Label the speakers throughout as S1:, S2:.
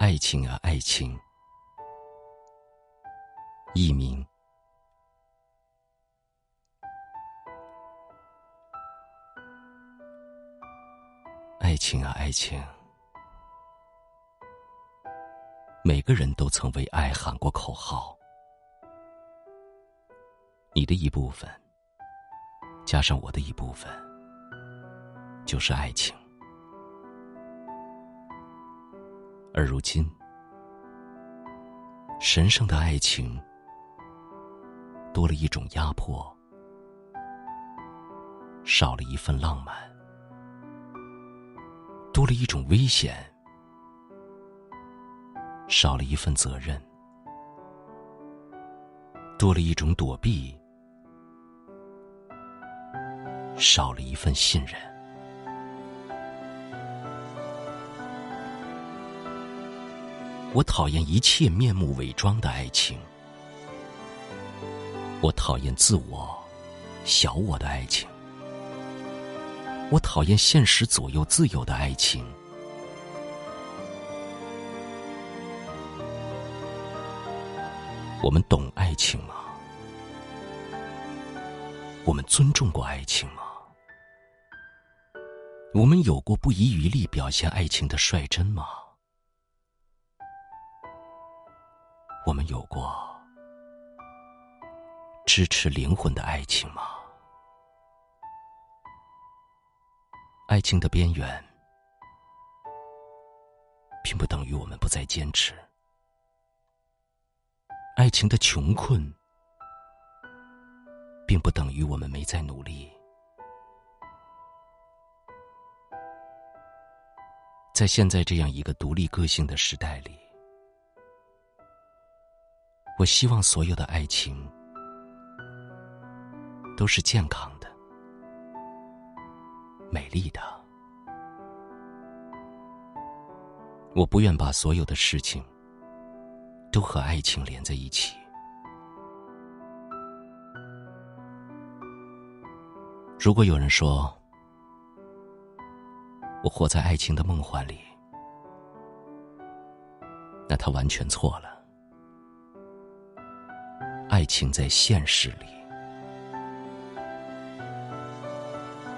S1: 爱情啊，爱情。佚名。爱情啊，爱情。每个人都曾为爱喊过口号。你的一部分，加上我的一部分，就是爱情。而如今，神圣的爱情多了一种压迫，少了一份浪漫，多了一种危险，少了一份责任，多了一种躲避，少了一份信任。我讨厌一切面目伪装的爱情，我讨厌自我、小我的爱情，我讨厌现实左右自由的爱情。我们懂爱情吗？我们尊重过爱情吗？我们有过不遗余力表现爱情的率真吗？我们有过支持灵魂的爱情吗？爱情的边缘，并不等于我们不再坚持；爱情的穷困，并不等于我们没在努力。在现在这样一个独立个性的时代里。我希望所有的爱情都是健康的、美丽的。我不愿把所有的事情都和爱情连在一起。如果有人说我活在爱情的梦幻里，那他完全错了。爱情在现实里，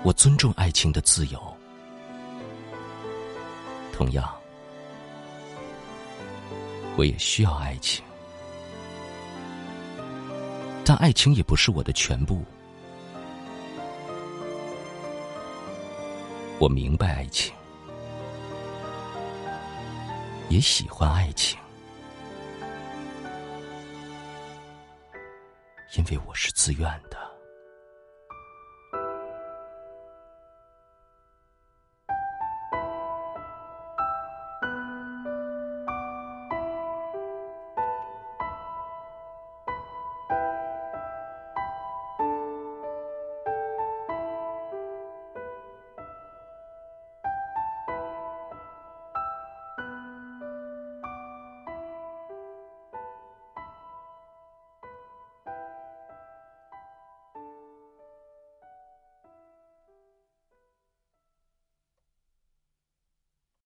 S1: 我尊重爱情的自由。同样，我也需要爱情，但爱情也不是我的全部。我明白爱情，也喜欢爱情。因为我是自愿的。